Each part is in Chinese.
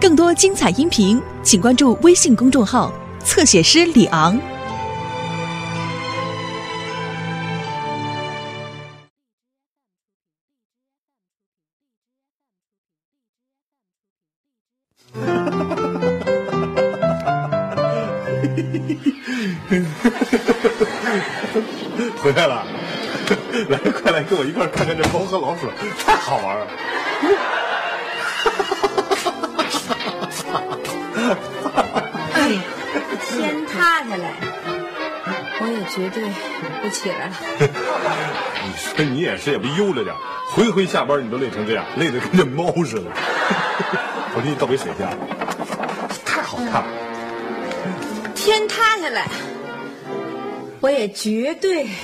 更多精彩音频，请关注微信公众号“侧写师李昂”。回来了，来，快来跟我一块看看这猫和老鼠，太好玩了。不起来了。你说你也是，也不悠着点，回回下班你都累成这样，累得跟这猫似的。我给你倒杯水去啊，太好看了。天塌下来，我也绝对。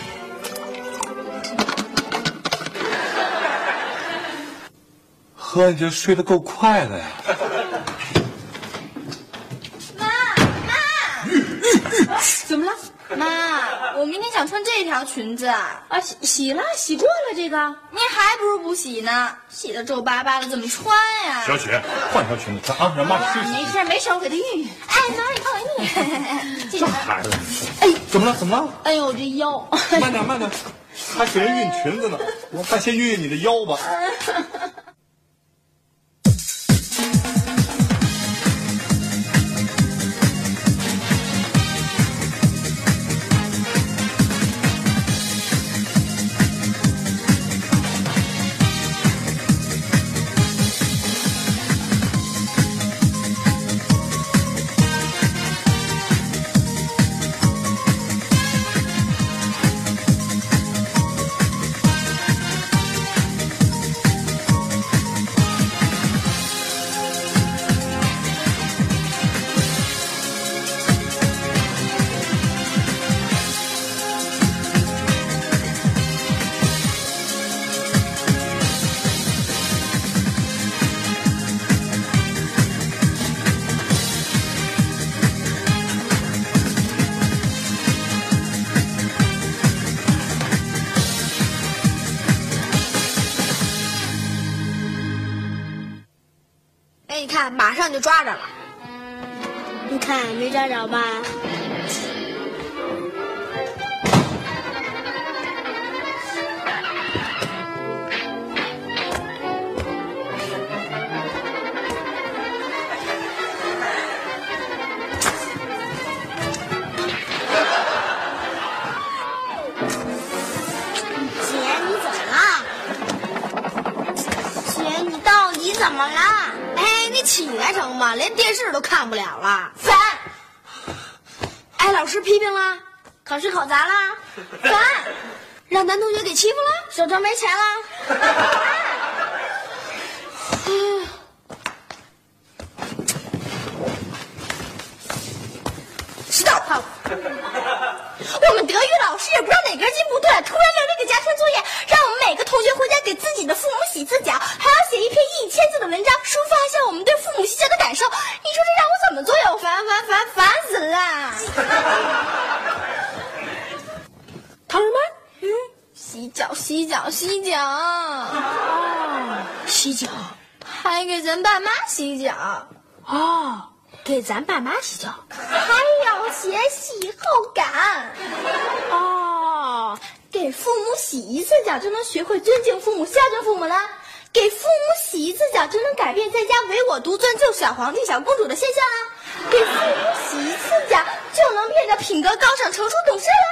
喝，你这睡得够快的呀。妈妈怎么了？妈，我明天想穿这条裙子啊，啊，洗洗了，洗过了这个。你还不如不洗呢，洗的皱巴巴的，怎么穿呀？小雪，换条裙子穿啊，让妈试没。事没事，我给他熨熨。哎，妈，你帮我熨，这孩子，哎，怎么了？怎么了？哎呦，我这腰，慢点，慢点，还给人熨裙子呢。我咱先熨熨你的腰吧。哎，你看，马上就抓着了。你看没抓着吧？姐，你怎么了？起来成吗？连电视都看不了了。烦，挨老师批评了，考试考砸了，烦，让男同学给欺负了，手头没钱了。知道他。我们德语老师也不知道哪根筋不对，突然留了个家庭作业，让我们每个同学回家给自己的父母洗次脚，还要写一篇一千字的文章，抒发一下我们对父母洗脚的感受。你说这让我怎么做呀？我烦烦烦烦死了！唐什么？嗯，洗脚洗脚洗脚，洗脚。还给咱爸妈洗脚，哦，给咱爸妈洗脚。还要写洗后感。哦，给父母洗一次脚就能学会尊敬父母、孝敬父母了。给父母洗一次脚就能改变在家唯我独尊、救小皇帝、小公主的现象啦。给父母洗一次脚就能变得品格高尚、成熟懂事了。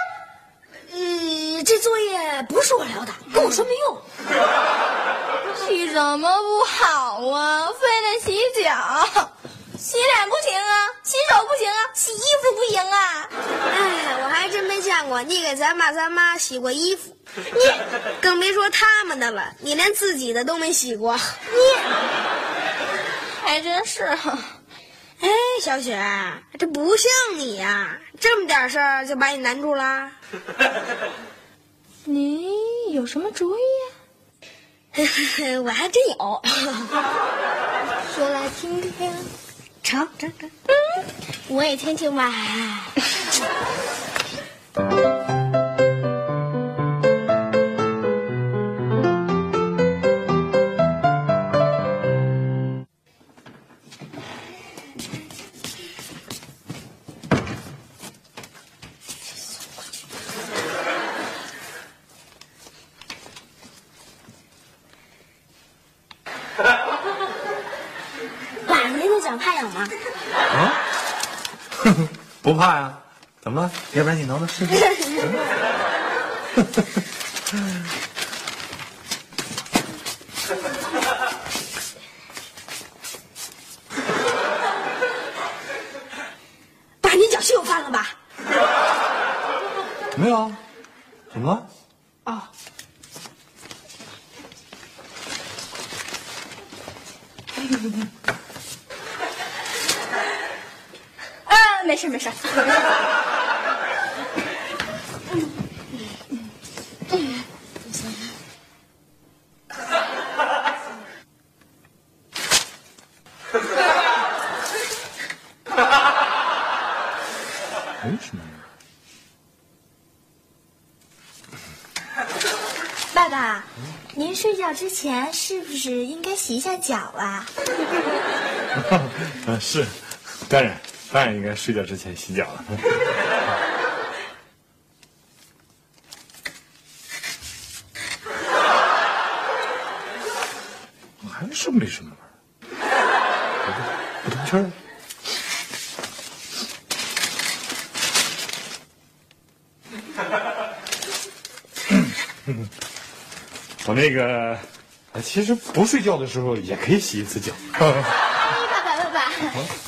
呃，这作业不是我留的，跟我说没用。洗什么不好啊？非得洗脚，洗脸不行啊，洗手不行啊，洗衣服不行啊。哎，我还真没见过你给咱爸咱妈洗过衣服，你更别说他们的了，你连自己的都没洗过。你 还真是。哎，小雪，这不像你呀、这么点事儿就把你难住了。你有什么主意呀、我还真有。说来听听。成成成，我也听听吧。不怕呀？怎么了？要不然你挠挠试试。爸，你脚是有犯了吧？没有啊？怎么了？哦，啊，没事没事。没什么。爸爸，您睡觉之前是不是应该洗一下脚啊？啊，是，当然，当然应该睡觉之前洗脚了。还是没什么味儿，不通气儿。我那个，其实不睡觉的时候也可以洗一次脚。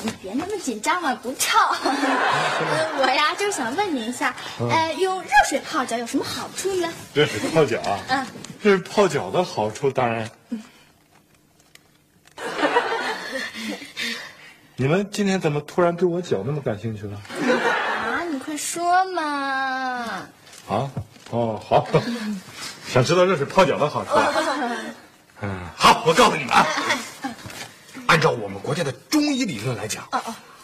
你别那么紧张嘛，不臭。呃 我呀，就是想问您一下，呃，用热水泡脚有什么好处呢？热水泡脚啊，嗯，这是泡脚的好处，当然。你们今天怎么突然对我脚那么感兴趣了？啊，你快说嘛！啊？哦，好，想知道热水泡脚的好处。嗯，好，我告诉你们啊，按照我们国家的中医理论来讲，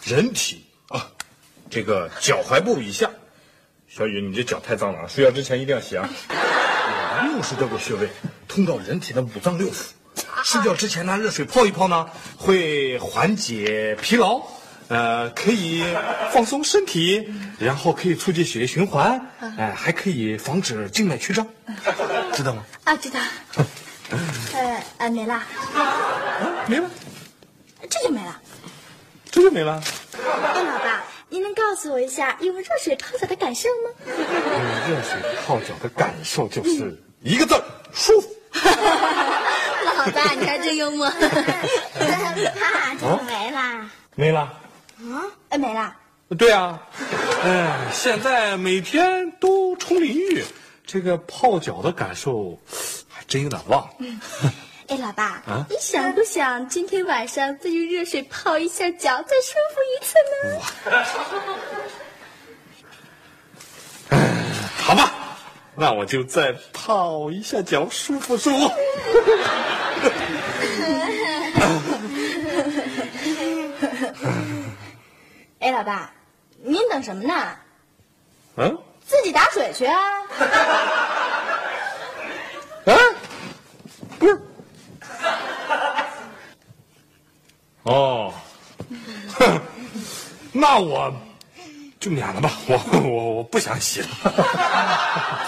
人体啊，这个脚踝部以下，小雨，你这脚太脏了啊，睡觉之前一定要洗啊。有六十多个穴位通到人体的五脏六腑，睡觉之前拿，热水泡一泡呢，会缓解疲劳。呃，可以放松身体，然后可以促进血液循环，哎、还可以防止静脉曲张，知道吗？啊，知道。呃呃，没了，没了，这就没了。这就没了。哎，老爸，您能告诉我一下用热水泡脚的感受吗？用热水泡脚的感受就是一个字儿舒服。老爸，你还真幽默。爸，这就没了。没了。啊？哎，没了。对啊，哎，现在每天都冲淋浴，这个泡脚的感受还真有点忘了。哎，老爸，啊你想不想今天晚上再用热水泡一下脚，再舒服一次呢？好吧，那我就再泡一下脚，舒服舒服。哎，老爸，您等什么呢？嗯自己打水去啊！啊，不是。哦，哼，那我就免了吧，我我我不想洗了，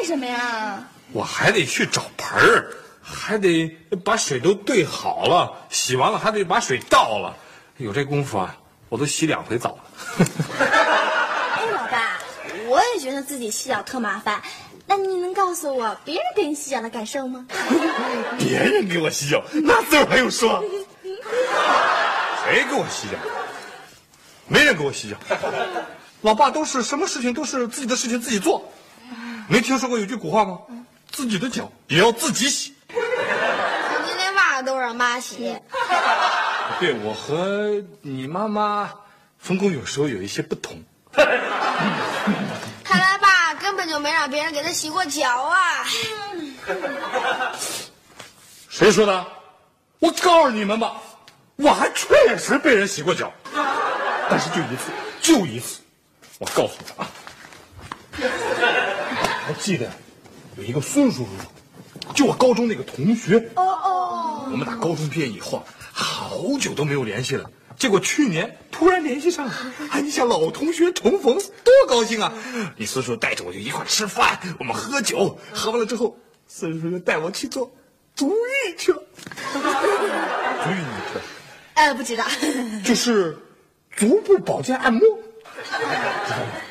为什么呀？我还得去找盆儿，还得把水都兑好了，洗完了还得把水倒了，有这功夫啊，我都洗两回澡了。哎，老爸，我也觉得自己洗脚特麻烦。那你能告诉我别人给你洗脚的感受吗？别人给我洗脚，那字儿还用说？谁给我洗脚？没人给我洗脚。老爸都是什么事情都是自己的事情自己做。没听说过有句古话吗？自己的脚也要自己洗。你连袜子都让妈洗。对我和你妈妈分工有时候有一些不同。看来爸根本就没让别人给他洗过脚啊！谁说的？我告诉你们吧，我还确实被人洗过脚，但是就一次，就一次。我告诉你啊，还记得有一个孙叔叔，就我高中那个同学。哦哦，我们打高中毕业以后啊，好久都没有联系了。结果去年突然联系上了，哎，你想老同学重逢，多高兴啊！你孙叔带着我就一块吃饭，我们喝酒，喝完了之后，孙叔叔又带我去做足浴去了。足浴你知道？呃，不知道。就是足部保健按摩。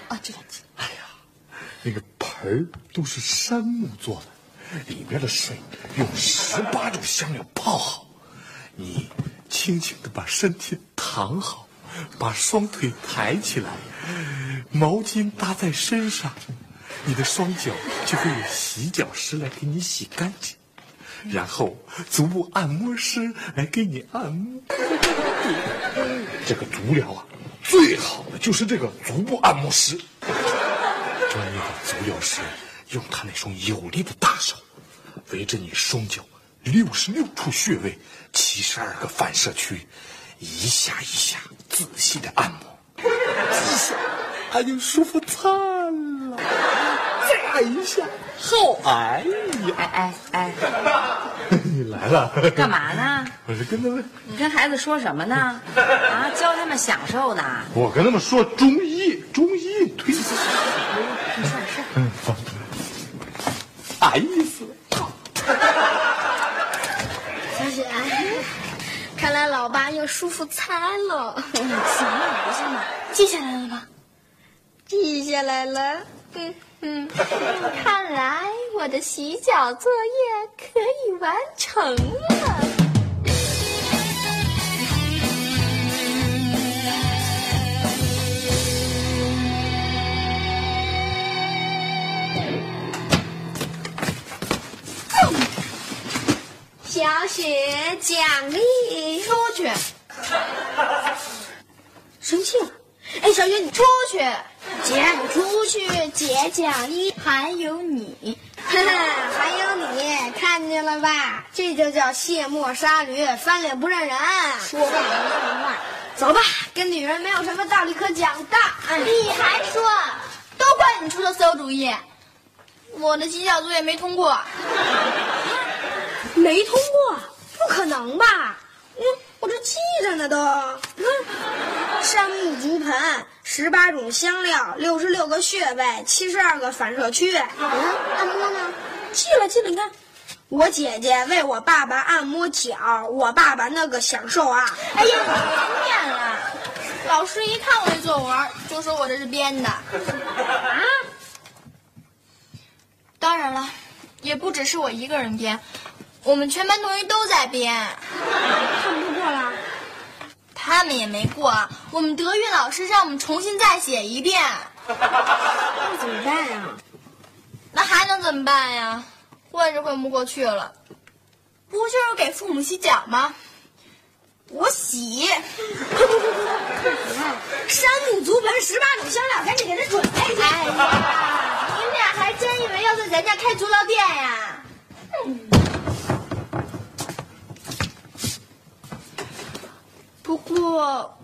啊，知道知道。那个盆儿都是杉木做的，里边的水用十八种香料泡好。你轻轻的把身体躺好，把双腿抬起来，毛巾搭在身上，你的双脚就会有洗脚师来给你洗干净，然后足部按摩师来给你按摩。这个足疗啊，最好的就是这个足部按摩师。专业的足疗师用他那双有力的大手，围着你双脚六十六处穴位、七十二个反射区，一下一下仔细的按摩，一下按就舒服惨，再按一下，好哎呀！哎哎哎，你来了，干嘛呢？我是跟他们，你跟孩子说什么呢？啊，教他们享受呢？我跟他们说中医，中医推荐。嗯，好，啥意思？小雪，看来老爸又舒服餐了。行了，不是嘛？记下来了吗？记下来了。嗯嗯，看来我的洗脚作业可以完成了。小雪奖励出去，生气了。哎，小雪，你出去！姐，你出去！姐奖励还有你，哈哈，还有你，看见了吧？这就叫卸磨杀驴，翻脸不认人。说话不算话。走吧，跟女人没有什么道理可讲的。你还说，都怪你出的馊主意，我的洗脚作业没通过。没通过？不可能吧？我我这记着呢都。嗯，山木竹盆，十八种香料，六十六个穴位，七十二个反射区。嗯，按摩呢？记了记了，你看，我姐姐为我爸爸按摩脚，我爸爸那个享受啊！哎呀，别念了，老师一看我这作文就说我这是编的。啊？当然了，也不只是我一个人编。我们全班同学都在编，他们都过了，他们也没过。我们德育老师让我们重新再写一遍，那怎么办呀？那还能怎么办呀？混是混不过去了，不就是给父母洗脚吗？我洗。山姆足盆十八种香料，赶紧给他准备去。哎呀，你们俩还真以为要在咱家开足疗店呀？不过，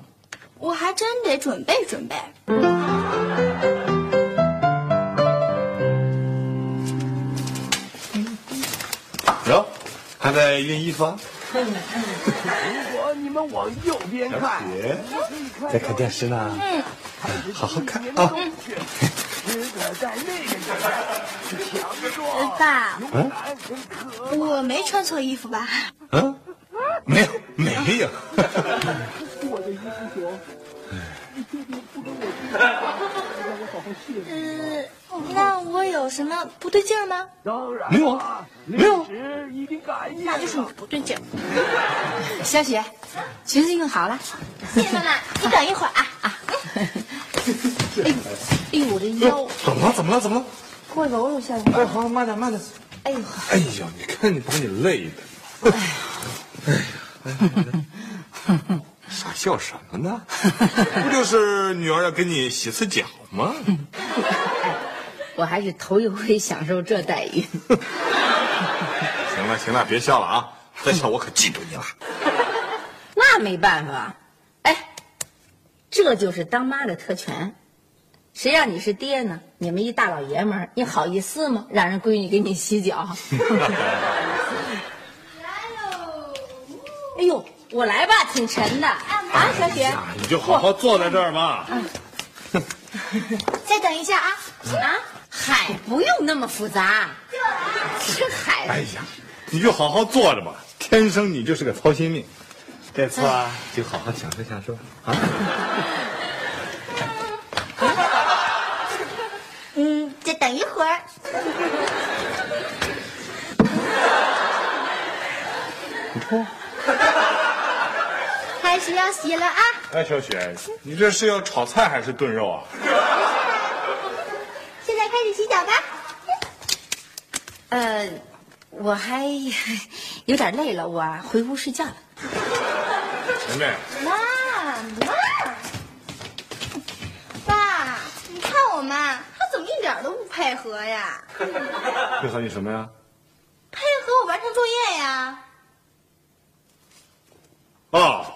我还真得准备准备。哟，还在熨衣服啊？如果你们往右边看，姐，在看电视呢。嗯，好好看啊。爸，嗯我没穿错衣服吧？嗯，没有，没有。我的衣服说，你确定不跟我去？让我好好谢谢你。嗯，那我有什么不对劲儿吗？当然没有啊没有那就是你了。不对劲儿。小雪，裙子用好了。谢谢妈妈，你等一会儿啊啊！哎呦，我这腰怎么了？怎么了？怎么了？过揉揉下。哎，好，慢点，慢点。哎呦，哎呀，你看你把你累的。哎呀，哎呀，傻笑什么呢？不就是女儿要给你洗次脚吗？我还是头一回享受这待遇。行了，行了，别笑了啊！再笑我可记住你了。那没办法，哎，这就是当妈的特权。谁让你是爹呢？你们一大老爷们儿，你好意思吗？让人闺女给你洗脚？哎呦，我来吧，挺沉的啊，小雪。啊，你就好好坐在这儿吧。再等一下啊！啊，海不用那么复杂，这海哎呀，你就好好坐着吧，天生你就是个操心命。这次啊，就好好享受享受啊。嗯，再等一会儿。开始要洗了啊！哎，小雪，你这是要炒菜还是炖肉啊？现在开始洗脚吧。呃，我还 有点累了，我回屋睡觉了。梅梅，妈妈，爸，你看我妈，她怎么一点都不配合呀？配合你什么呀？配合我完成作业呀？哦，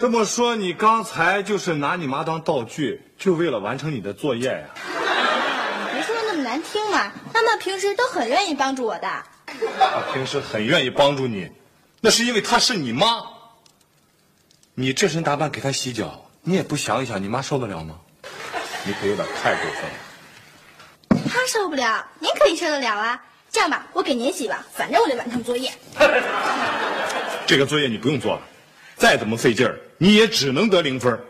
这么说你刚才就是拿你妈当道具，就为了完成你的作业呀？你别说的那么难听嘛，妈妈平时都很愿意帮助我的。她平时很愿意帮助你，那是因为她是你妈。你这身打扮给她洗脚，你也不想一想，你妈受得了吗？你可有点太过分了。她受不了，您可以受得了啊。这样吧，我给您洗吧，反正我得完成作业。这个作业你不用做了，再怎么费劲儿，你也只能得零分儿。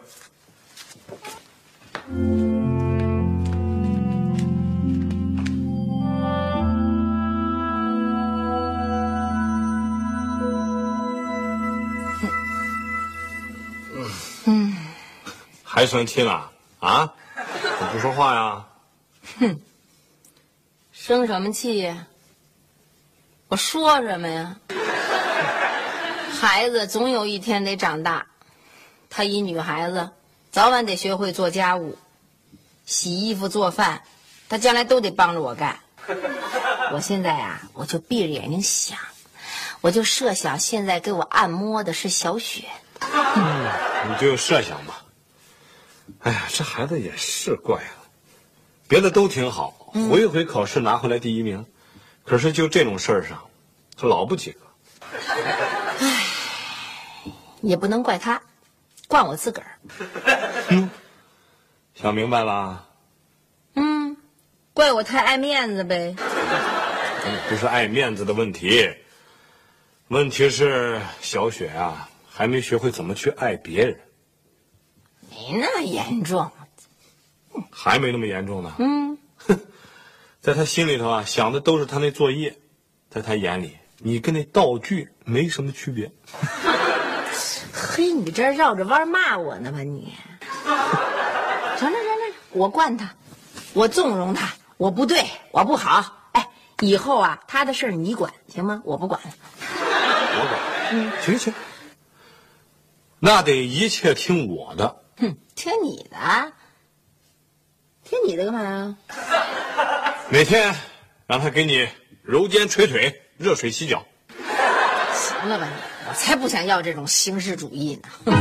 嗯，还生气呢？啊？怎么不说话呀？哼生什么气呀？我说什么呀？孩子总有一天得长大，她一女孩子，早晚得学会做家务，洗衣服、做饭，她将来都得帮着我干。我现在啊，我就闭着眼睛想，我就设想现在给我按摩的是小雪。你就设想吧。哎呀，这孩子也是怪了，别的都挺好，回回考试拿回来第一名，可是就这种事儿上，他老不及格。唉也不能怪她，怪我自个儿。想明白了？嗯，怪我太爱面子呗。不是爱面子的问题，问题是小雪啊，还没学会怎么去爱别人，没那么严重。还没那么严重呢。嗯，在他心里头啊，想的都是他那作业，在他眼里，你跟那道具没什么区别。嘿，你这绕着弯骂我呢吧你？成了成了，我惯他，我纵容他，我不对，我不好。哎，以后啊，他的事儿你管行吗？我不管了。我管。嗯，行行。那得一切听我的。哼，听你的，听你的干嘛呀？每天让他给你揉肩捶腿、热水洗脚。行了吧你，我才不想要这种形式主义呢。哼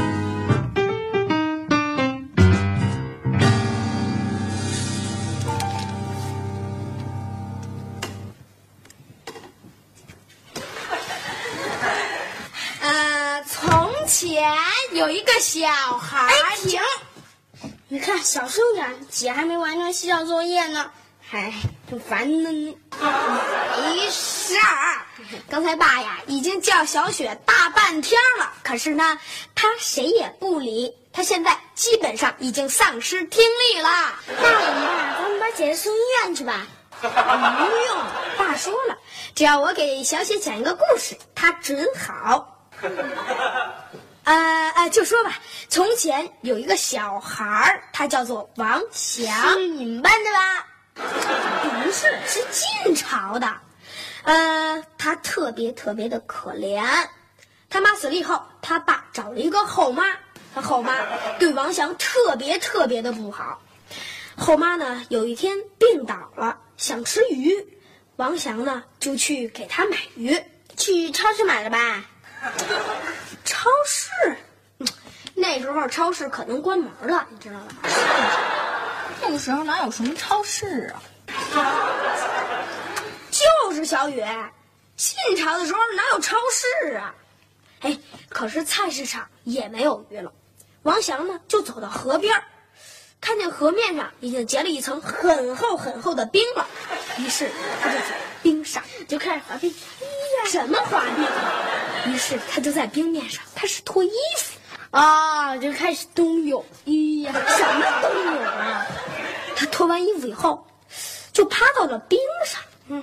呃，从前有一个小孩，哎，停！你看，小声点，姐还没完成洗脚作业呢，哎挺烦的呢。没事儿。刚才爸呀已经叫小雪大半天了，可是呢，她谁也不理。她现在基本上已经丧失听力了。那我们吧，咱们把姐姐送医院去吧。不用，爸说了，只要我给小雪讲一个故事，她准好。呃呃，就说吧，从前有一个小孩儿，他叫做王祥，是你们班的吧？不是，是晋朝的。呃，他特别特别的可怜。他妈死了以后，他爸找了一个后妈。他后妈对王翔特别特别的不好。后妈呢，有一天病倒了，想吃鱼，王翔呢就去给他买鱼。去超市买了吧？超市，那时候超市可能关门了，你知道吧？那个时候哪有什么超市啊？就是小雨，晋朝的时候哪有超市啊？哎，可是菜市场也没有鱼了。王祥呢，就走到河边看见河面上已经结了一层很厚很厚的冰了，于是他就在冰上，就开始滑冰。哎呀什么滑冰？于是他就在冰面上开始脱衣服。啊，就开始冬泳。哎呀，什么冬泳啊？他脱完衣服以后，就趴到了冰上，嗯，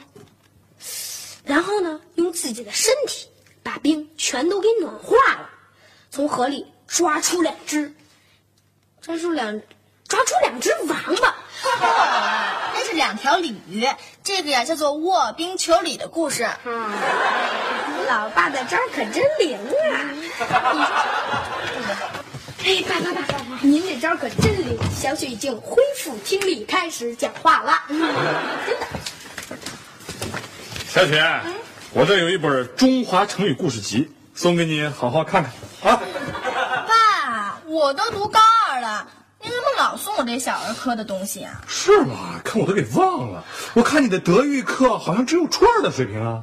后呢，用自己的身体把冰全都给暖化了，从河里抓出两只，抓出两，抓出两只王八。那是两条鲤鱼，这个呀叫做卧冰求鲤的故事。啊，老爸的招可真灵啊！哎，爸爸爸爸，您这招可真灵！小雪已经恢复听力，开始讲话了。真的，小雪，我这有一本《中华成语故事集》，送给你，好好看看啊。爸，我都读高二了，你怎么老送我这小儿科的东西啊？是吗？看我都给忘了。我看你的德育课好像只有初二的水平啊。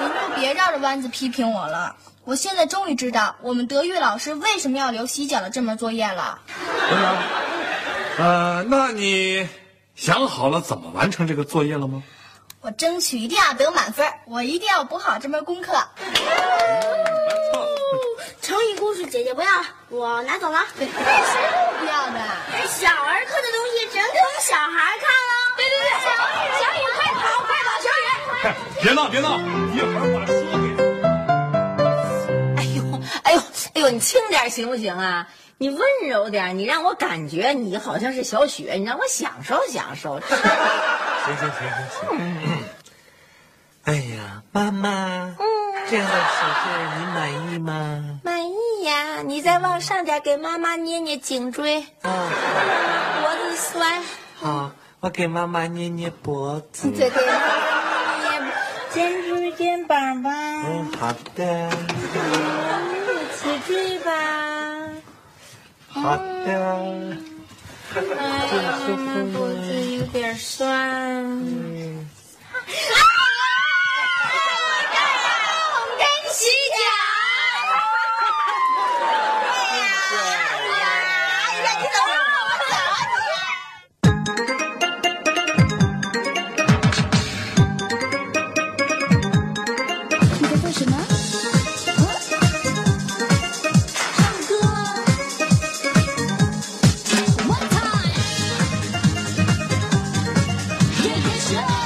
您就别绕着弯子批评我了。我现在终于知道我们德育老师为什么要留洗脚的这门作业了。等等？呃，那你想好了怎么完成这个作业了吗？我争取一定要得满分，我一定要补好这门功课。成语故事姐姐不要，我拿走了。谁说我不要的？小儿科的东西只能给我们小孩看了。对对对，小雨小雨快跑，快跑，小雨！别闹，别闹，一会儿把书给。哎呦，哎呦，哎呦，你轻点行不行啊？你温柔点，你让我感觉你好像是小雪，你让我享受享受。行行行行行。哎呀，妈妈，嗯这样的手势你满意吗？满意呀，你再往上点，给妈妈捏捏颈椎，啊，脖子酸，好，我给妈妈捏捏脖子。再给妈妈捏肩椎、肩膀吧，嗯，好的，脊椎吧。好的。哎呀，妈妈脖子有点酸。真洗脚！哎呀，你走啊，我走啊你！你在做什么？唱歌。One time。Yeah,